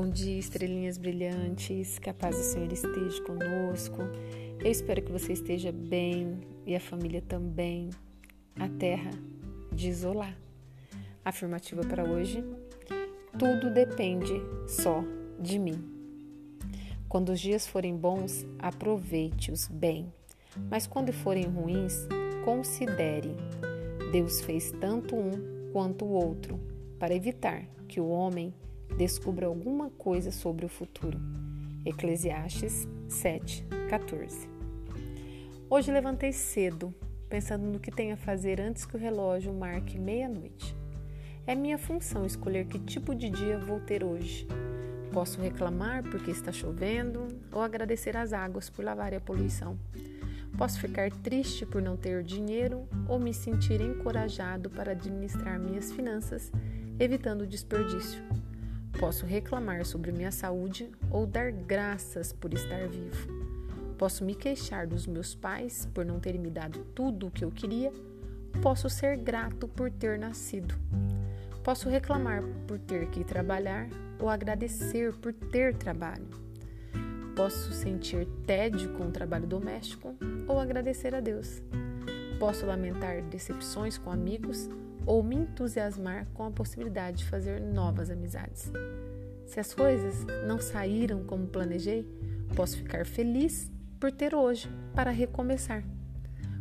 dia, estrelinhas brilhantes, que a paz do Senhor esteja conosco. Eu espero que você esteja bem e a família também. A terra de isolar. Afirmativa para hoje: tudo depende só de mim. Quando os dias forem bons, aproveite-os bem, mas quando forem ruins, considere. Deus fez tanto um quanto o outro para evitar que o homem descubra alguma coisa sobre o futuro. Eclesiastes 7, 14. Hoje levantei cedo, pensando no que tenho a fazer antes que o relógio marque meia-noite. É minha função escolher que tipo de dia vou ter hoje. Posso reclamar porque está chovendo ou agradecer às águas por lavar a poluição. Posso ficar triste por não ter dinheiro ou me sentir encorajado para administrar minhas finanças, evitando o desperdício. Posso reclamar sobre minha saúde ou dar graças por estar vivo. Posso me queixar dos meus pais por não terem me dado tudo o que eu queria. Posso ser grato por ter nascido. Posso reclamar por ter que trabalhar ou agradecer por ter trabalho. Posso sentir tédio com o trabalho doméstico ou agradecer a Deus. Posso lamentar decepções com amigos ou me entusiasmar com a possibilidade de fazer novas amizades. Se as coisas não saíram como planejei, posso ficar feliz por ter hoje para recomeçar.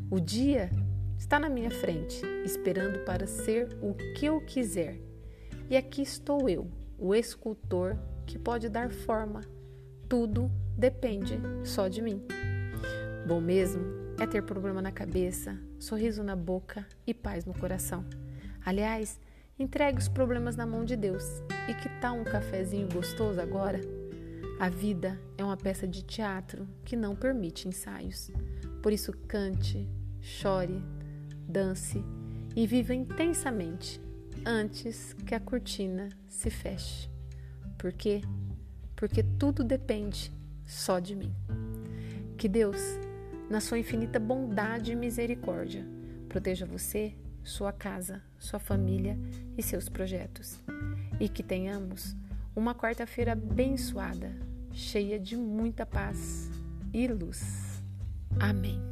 O dia está na minha frente, esperando para ser o que eu quiser. E aqui estou eu, o escultor que pode dar forma. Tudo depende só de mim. Bom mesmo é ter problema na cabeça, sorriso na boca e paz no coração. Aliás, entregue os problemas na mão de Deus. E que tal um cafezinho gostoso agora? A vida é uma peça de teatro que não permite ensaios. Por isso, cante, chore, dance e viva intensamente antes que a cortina se feche. Por quê? Porque tudo depende só de mim. Que Deus, na sua infinita bondade e misericórdia, proteja você sua casa, sua família e seus projetos. E que tenhamos uma quarta-feira abençoada, cheia de muita paz e luz. Amém.